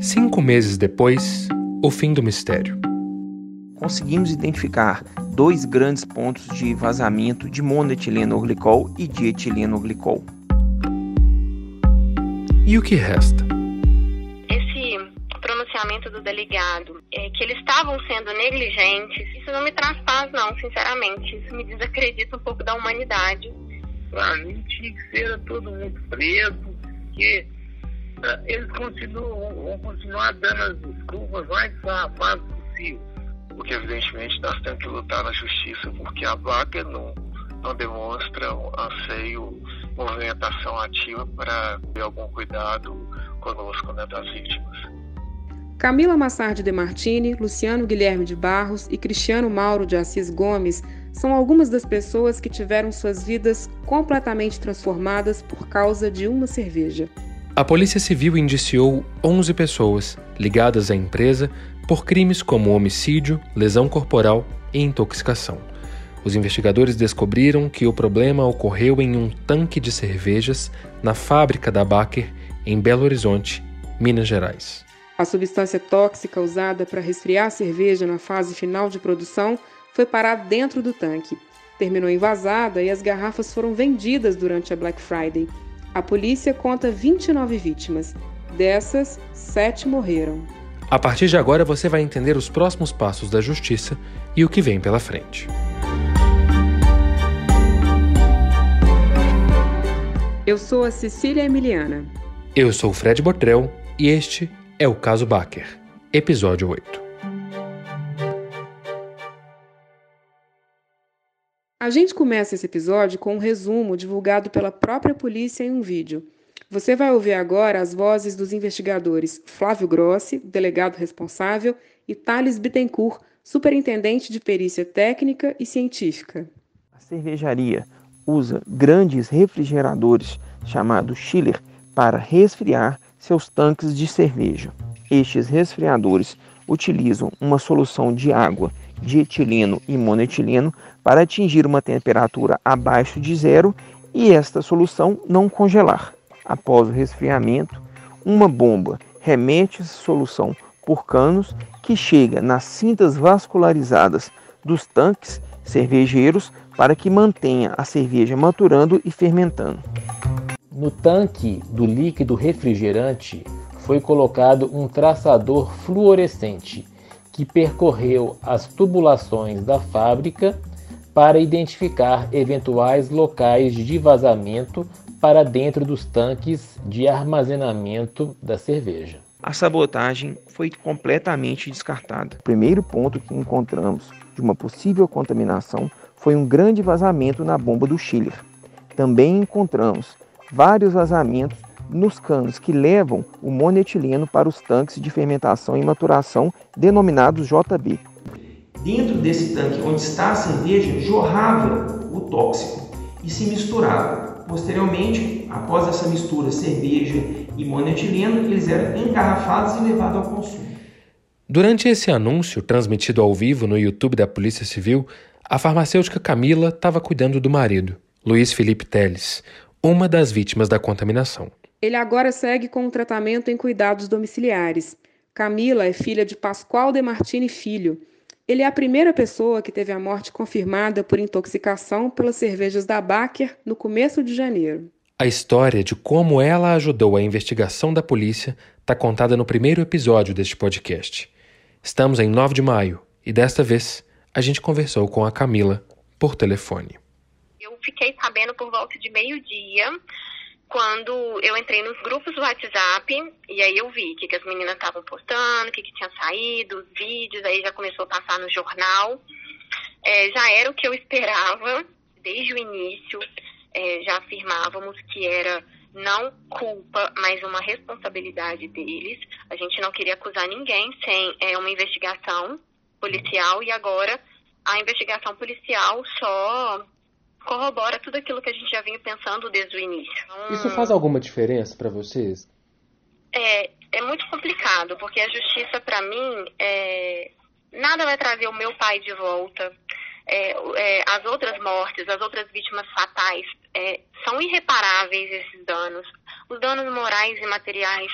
Cinco meses depois, o fim do mistério. Conseguimos identificar dois grandes pontos de vazamento de monoetilenoglicol e de etilenoglicol. E o que resta? Esse pronunciamento do delegado, é, que eles estavam sendo negligentes, isso não me traz paz, não, sinceramente. Isso me desacredita um pouco da humanidade. Pra mim tinha que ser todo mundo preso, porque eles continuam, vão continuar dando as desculpas mais safadas possível. Porque, evidentemente, nós temos que lutar na justiça, porque a vaca não, não demonstra um anseio, movimentação ativa para ter algum cuidado conosco, né, das vítimas. Camila Massardi de Martini, Luciano Guilherme de Barros e Cristiano Mauro de Assis Gomes são algumas das pessoas que tiveram suas vidas completamente transformadas por causa de uma cerveja. A Polícia Civil indiciou 11 pessoas ligadas à empresa por crimes como homicídio, lesão corporal e intoxicação. Os investigadores descobriram que o problema ocorreu em um tanque de cervejas na fábrica da Baker, em Belo Horizonte, Minas Gerais. A substância tóxica usada para resfriar a cerveja na fase final de produção foi parar dentro do tanque. Terminou envasada e as garrafas foram vendidas durante a Black Friday. A polícia conta 29 vítimas. Dessas, sete morreram. A partir de agora você vai entender os próximos passos da justiça e o que vem pela frente. Eu sou a Cecília Emiliana. Eu sou o Fred Botrel e este é o caso Baker, episódio 8. A gente começa esse episódio com um resumo divulgado pela própria polícia em um vídeo. Você vai ouvir agora as vozes dos investigadores Flávio Grossi, delegado responsável, e Thales Bittencourt, superintendente de perícia técnica e científica. A cervejaria usa grandes refrigeradores chamados chiller para resfriar seus tanques de cerveja. Estes resfriadores utilizam uma solução de água de etileno e monoetileno para atingir uma temperatura abaixo de zero e esta solução não congelar. Após o resfriamento, uma bomba remete essa solução por canos que chega nas cintas vascularizadas dos tanques cervejeiros para que mantenha a cerveja maturando e fermentando. No tanque do líquido refrigerante foi colocado um traçador fluorescente que percorreu as tubulações da fábrica para identificar eventuais locais de vazamento para dentro dos tanques de armazenamento da cerveja. A sabotagem foi completamente descartada. O primeiro ponto que encontramos de uma possível contaminação foi um grande vazamento na bomba do chiller. Também encontramos vários vazamentos nos canos que levam o monoetileno para os tanques de fermentação e maturação denominados JB. Dentro desse tanque onde está a cerveja jorrava o tóxico e se misturava. Posteriormente, após essa mistura cerveja e monoetileno, eles eram engarrafados e levados ao consumo. Durante esse anúncio transmitido ao vivo no YouTube da Polícia Civil, a farmacêutica Camila estava cuidando do marido, Luiz Felipe Teles, uma das vítimas da contaminação. Ele agora segue com o tratamento em cuidados domiciliares. Camila é filha de Pascoal de Martini Filho. Ele é a primeira pessoa que teve a morte confirmada por intoxicação pelas cervejas da Baker no começo de janeiro. A história de como ela ajudou a investigação da polícia está contada no primeiro episódio deste podcast. Estamos em 9 de maio e desta vez a gente conversou com a Camila por telefone. Eu fiquei sabendo por volta de meio-dia quando eu entrei nos grupos do WhatsApp e aí eu vi o que, que as meninas estavam postando, o que, que tinha saído, os vídeos, aí já começou a passar no jornal. É, já era o que eu esperava desde o início, é, já afirmávamos que era não culpa, mas uma responsabilidade deles. A gente não queria acusar ninguém sem é, uma investigação policial e agora a investigação policial só corrobora tudo aquilo que a gente já vinha pensando desde o início. Então, Isso faz alguma diferença para vocês? É, é muito complicado, porque a justiça, para mim, é, nada vai trazer o meu pai de volta. É, é, as outras mortes, as outras vítimas fatais, é, são irreparáveis esses danos. Os danos morais e materiais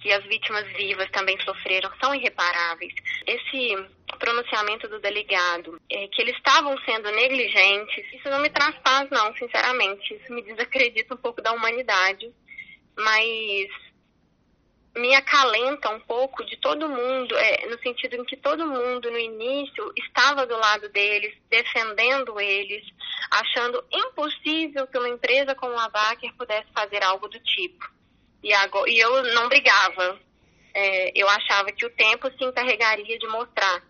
que as vítimas vivas também sofreram são irreparáveis. Esse pronunciamento do delegado, é, que eles estavam sendo negligentes, isso não me traz paz, não, sinceramente. Isso me desacredita um pouco da humanidade, mas me acalenta um pouco de todo mundo, é, no sentido em que todo mundo no início estava do lado deles, defendendo eles, achando impossível que uma empresa como a Baker pudesse fazer algo do tipo. E, agora, e eu não brigava. É, eu achava que o tempo se encarregaria de mostrar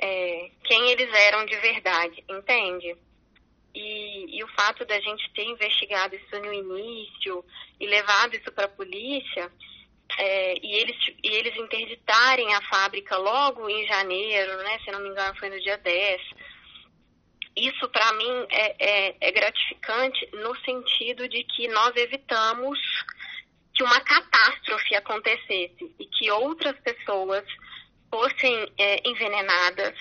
é, quem eles eram de verdade, entende? E, e, o fato da gente ter investigado isso no início e levado isso para a polícia é, e, eles, e eles interditarem a fábrica logo em janeiro, né, se não me engano foi no dia 10, isso para mim é, é, é gratificante no sentido de que nós evitamos que uma catástrofe acontecesse e que outras pessoas fossem é, envenenadas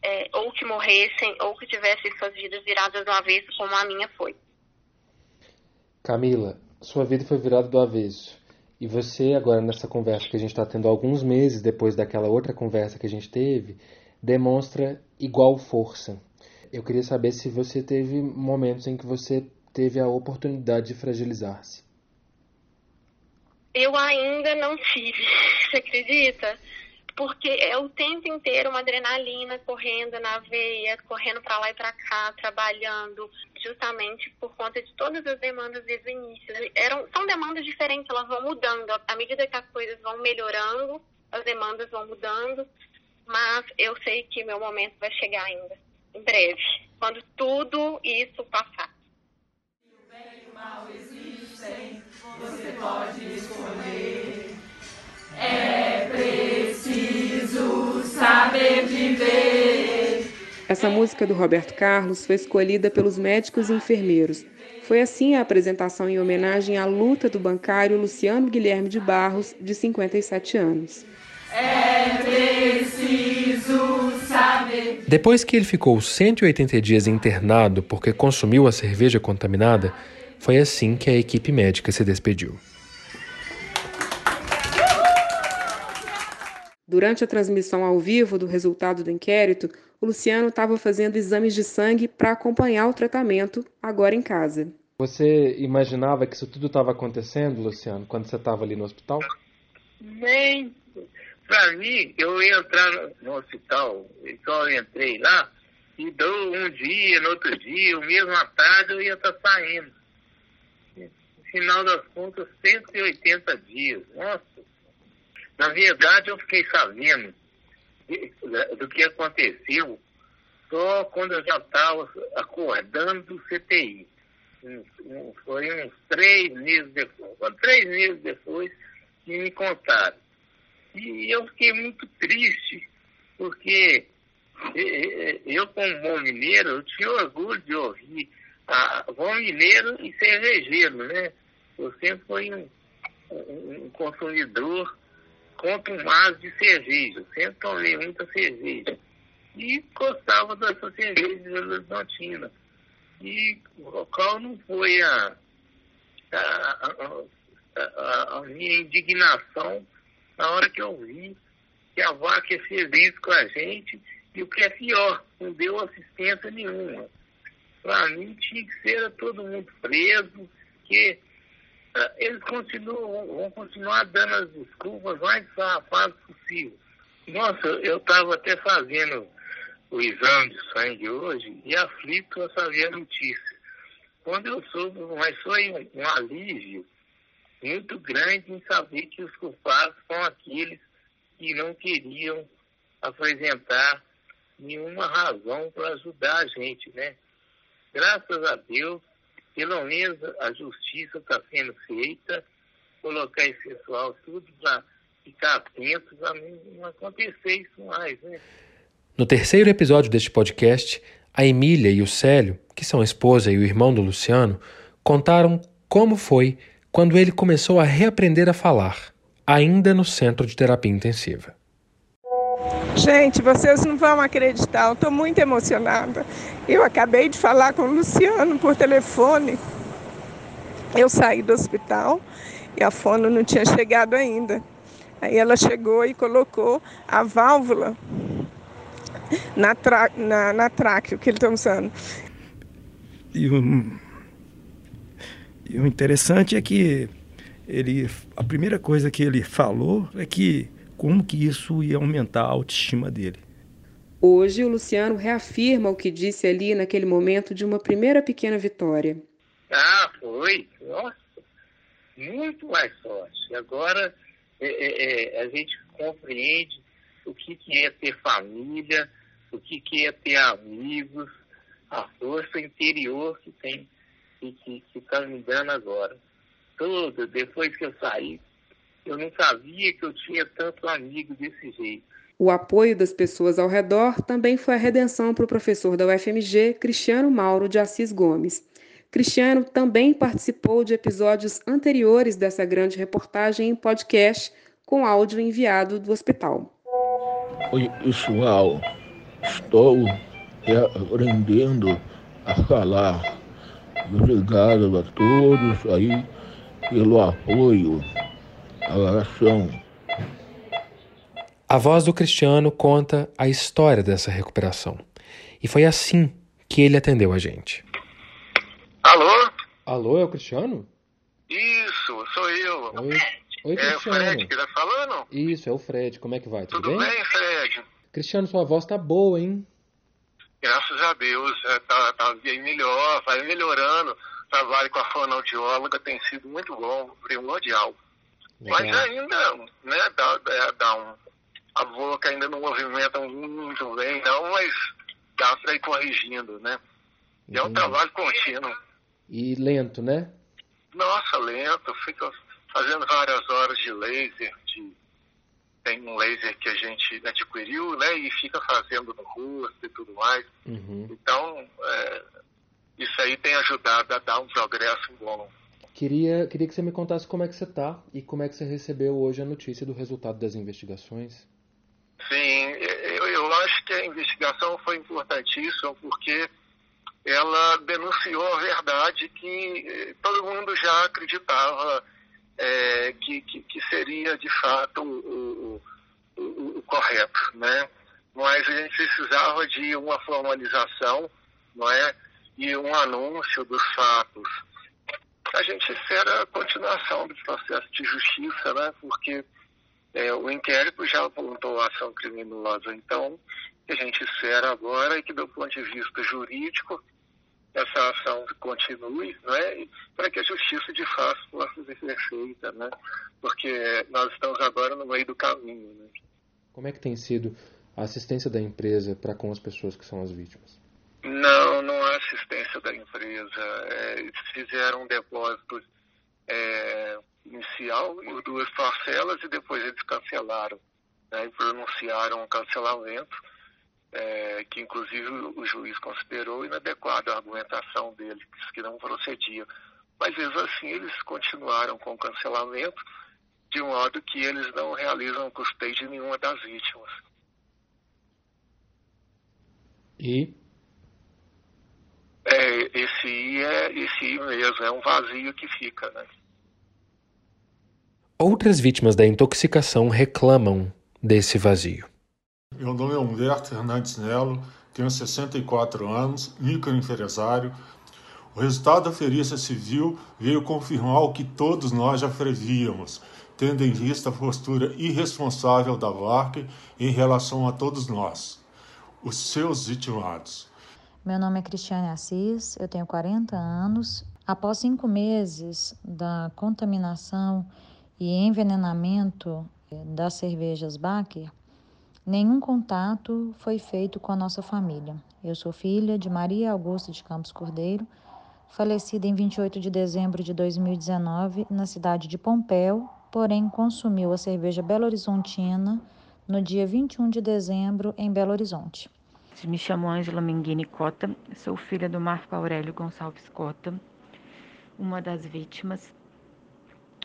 é, ou que morressem ou que tivessem suas vidas viradas do avesso como a minha foi. Camila, sua vida foi virada do avesso. E você, agora nessa conversa que a gente está tendo alguns meses depois daquela outra conversa que a gente teve, demonstra igual força. Eu queria saber se você teve momentos em que você teve a oportunidade de fragilizar-se. Eu ainda não tive, você acredita? porque é o tempo inteiro uma adrenalina correndo na veia, correndo para lá e para cá, trabalhando, justamente por conta de todas as demandas desde o início. Eram, são demandas diferentes, elas vão mudando. À medida que as coisas vão melhorando, as demandas vão mudando, mas eu sei que meu momento vai chegar ainda, em breve, quando tudo isso passar. o bem e o mal você pode escolher. É preciso saber viver. Essa música do Roberto Carlos foi escolhida pelos médicos e enfermeiros. Foi assim a apresentação em homenagem à luta do bancário Luciano Guilherme de Barros, de 57 anos. É preciso saber. Depois que ele ficou 180 dias internado porque consumiu a cerveja contaminada, foi assim que a equipe médica se despediu. Durante a transmissão ao vivo do resultado do inquérito, o Luciano estava fazendo exames de sangue para acompanhar o tratamento, agora em casa. Você imaginava que isso tudo estava acontecendo, Luciano, quando você estava ali no hospital? Nem. Para mim, eu ia entrar no hospital, então eu entrei lá, e dou um dia, no outro dia, o mesmo à tarde, eu ia estar tá saindo. Final das contas, 180 dias. Nossa na verdade, eu fiquei sabendo do que aconteceu só quando eu já estava acordando do CTI. Foi uns três meses depois. Três meses depois que me contaram. E eu fiquei muito triste, porque eu, como bom mineiro, eu tinha orgulho de ouvir a, mineiro e cervejeiro, né? Eu sempre fui um, um consumidor compro um vaso de cerveja. Sempre tomei muita cerveja. E gostava dessa cerveja de Horizontina. E qual não foi a, a, a, a, minha indignação na hora que eu vi que a vaca fez isso com a gente e o que é pior, não deu assistência nenhuma. Para mim tinha que ser todo mundo preso, que eles continuam, vão continuar dando as desculpas mais farrapadas possível. Nossa, eu estava até fazendo o exame de sangue hoje e aflito a saber a notícia. Quando eu soube, mas foi um, um alívio muito grande em saber que os culpados são aqueles que não queriam apresentar nenhuma razão para ajudar a gente, né? Graças a Deus, pelo menos a justiça está sendo feita, colocar esse pessoal tudo para ficar atento para não acontecer isso mais. Né? No terceiro episódio deste podcast, a Emília e o Célio, que são a esposa e o irmão do Luciano, contaram como foi quando ele começou a reaprender a falar, ainda no centro de terapia intensiva. Gente, vocês não vão acreditar, eu estou muito emocionada. Eu acabei de falar com o Luciano por telefone. Eu saí do hospital e a fono não tinha chegado ainda. Aí ela chegou e colocou a válvula na, tra, na, na tráqueo que ele está usando. E o, e o interessante é que ele, a primeira coisa que ele falou é que como que isso ia aumentar a autoestima dele. Hoje, o Luciano reafirma o que disse ali naquele momento de uma primeira pequena vitória. Ah, foi. Nossa, muito mais forte. Agora é, é, é, a gente compreende o que, que é ter família, o que, que é ter amigos, a força interior que tem e que está me dando agora. Tudo, depois que eu saí, eu não sabia que eu tinha tanto amigo desse jeito. O apoio das pessoas ao redor também foi a redenção para o professor da UFMG, Cristiano Mauro de Assis Gomes. Cristiano também participou de episódios anteriores dessa grande reportagem em podcast com áudio enviado do hospital. Oi, pessoal. Estou aprendendo a falar. Obrigado a todos aí pelo apoio, a oração. A voz do Cristiano conta a história dessa recuperação. E foi assim que ele atendeu a gente. Alô? Alô, é o Cristiano? Isso, sou eu. Oi, Oi é Cristiano. o Fred que tá falando? Isso, é o Fred. Como é que vai? Tudo, Tudo bem? Fred? Cristiano, sua voz tá boa, hein? Graças a Deus, é, tá, tá bem melhor, vai melhorando. O trabalho com a fonoaudióloga tem sido muito bom, primordial. Legal. Mas ainda, né, dá, dá, dá um, a boca ainda não movimenta muito bem, não, mas dá para ir corrigindo, né? E é um trabalho contínuo. E lento, né? Nossa, lento, fica fazendo várias horas de laser, de tem um laser que a gente adquiriu, né, e fica fazendo no rosto e tudo mais. Uhum. Então, é, isso aí tem ajudado a dar um progresso bom. Queria, queria que você me contasse como é que você tá e como é que você recebeu hoje a notícia do resultado das investigações. Sim, eu, eu acho que a investigação foi importantíssima porque ela denunciou a verdade que eh, todo mundo já acreditava eh, que, que, que seria de fato o, o, o- o correto, né? Mas a gente precisava de uma formalização, não é? E um anúncio dos fatos. A gente espera a continuação do processo de justiça, né? Porque é, o inquérito já apontou a ação criminosa. Então, a gente espera agora é que, do ponto de vista jurídico, essa ação continue, né, para que a justiça de fato possa ser feita, né, porque nós estamos agora no meio do caminho. Né. Como é que tem sido a assistência da empresa para com as pessoas que são as vítimas? Não, não assistência da empresa. É, fizeram depósito é, inicial em duas parcelas e depois eles cancelaram, né, e pronunciaram um cancelamento, é, que inclusive o juiz considerou inadequado a argumentação dele, que não procedia. Mas mesmo assim eles continuaram com o cancelamento, de modo que eles não realizam custeio de nenhuma das vítimas. E É, esse I é esse I mesmo, é um vazio que fica, né? outras vítimas da intoxicação reclamam desse vazio. Meu nome é Humberto Fernandes Nelo, tenho 64 anos, microempresário. O resultado da perícia civil veio confirmar o que todos nós já prevíamos, tendo em vista a postura irresponsável da VARC em relação a todos nós, os seus vitimados. Meu nome é Cristiane Assis, eu tenho 40 anos. Após cinco meses da contaminação e envenenamento eh, das cervejas Baker, nenhum contato foi feito com a nossa família. Eu sou filha de Maria Augusta de Campos Cordeiro, falecida em 28 de dezembro de 2019 na cidade de Pompéu, porém consumiu a cerveja Belo Horizontina no dia 21 de dezembro em Belo Horizonte. Me chamo Ângela Menghini Cota, sou filha do Marco Aurélio Gonçalves Cota, uma das vítimas.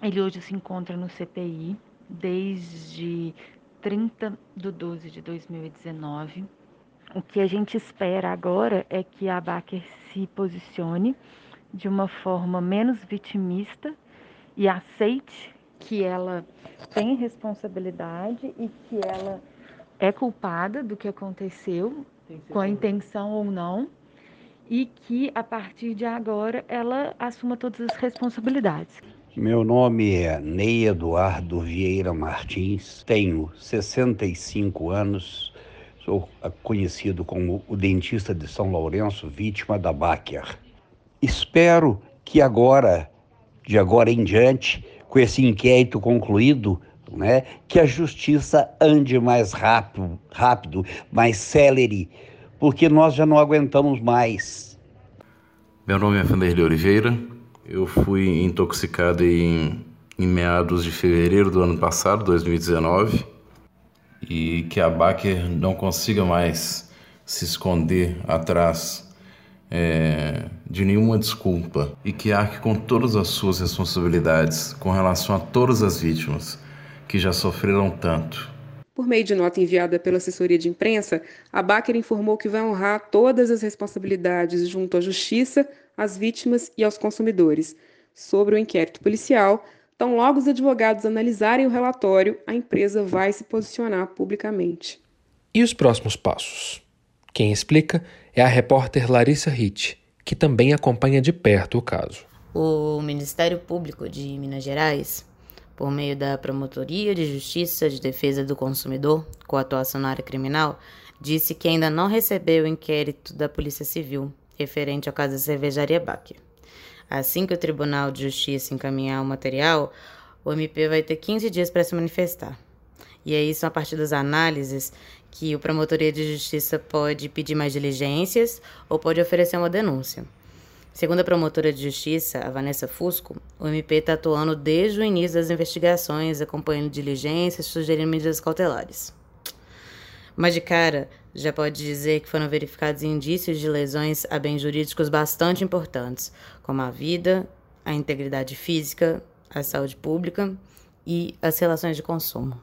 Ele hoje se encontra no CTI desde 30 de 12 de 2019. O que a gente espera agora é que a Baker se posicione de uma forma menos vitimista e aceite que ela tem responsabilidade e que ela é culpada do que aconteceu, com a intenção ou não, e que a partir de agora ela assuma todas as responsabilidades. Meu nome é Ney Eduardo Vieira Martins, tenho 65 anos, sou conhecido como o dentista de São Lourenço, vítima da Baker. Espero que agora, de agora em diante, com esse inquérito concluído, né, que a justiça ande mais rápido, rápido, mais célere, porque nós já não aguentamos mais. Meu nome é Vanderlei Oliveira. Eu fui intoxicado em, em meados de fevereiro do ano passado, 2019, e que a Baker não consiga mais se esconder atrás é, de nenhuma desculpa e que arque com todas as suas responsabilidades com relação a todas as vítimas que já sofreram tanto. Por meio de nota enviada pela assessoria de imprensa, a Baker informou que vai honrar todas as responsabilidades junto à Justiça, às vítimas e aos consumidores. Sobre o inquérito policial, tão logo os advogados analisarem o relatório, a empresa vai se posicionar publicamente. E os próximos passos? Quem explica é a repórter Larissa Ritt, que também acompanha de perto o caso. O Ministério Público de Minas Gerais, por meio da Promotoria de Justiça de Defesa do Consumidor, com atuação na área criminal, disse que ainda não recebeu o inquérito da Polícia Civil referente ao caso da cervejaria Baque. Assim que o Tribunal de Justiça encaminhar o material, o MP vai ter 15 dias para se manifestar. E aí são a partir das análises que o Promotoria de Justiça pode pedir mais diligências ou pode oferecer uma denúncia. Segundo a promotora de justiça, a Vanessa Fusco, o MP está atuando desde o início das investigações, acompanhando diligências, sugerindo medidas cautelares. Mas de cara, já pode dizer que foram verificados indícios de lesões a bens jurídicos bastante importantes, como a vida, a integridade física, a saúde pública e as relações de consumo.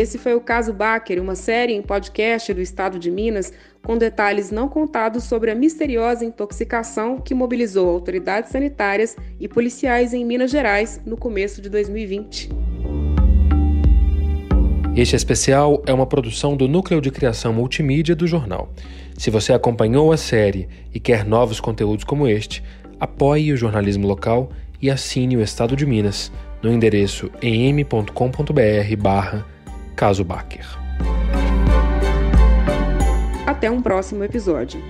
Esse foi o caso Baker, uma série em podcast do estado de Minas com detalhes não contados sobre a misteriosa intoxicação que mobilizou autoridades sanitárias e policiais em Minas Gerais no começo de 2020. Este especial é uma produção do Núcleo de Criação Multimídia do jornal. Se você acompanhou a série e quer novos conteúdos como este, apoie o jornalismo local e assine o Estado de Minas no endereço em.com.br Caso Baker. Até um próximo episódio.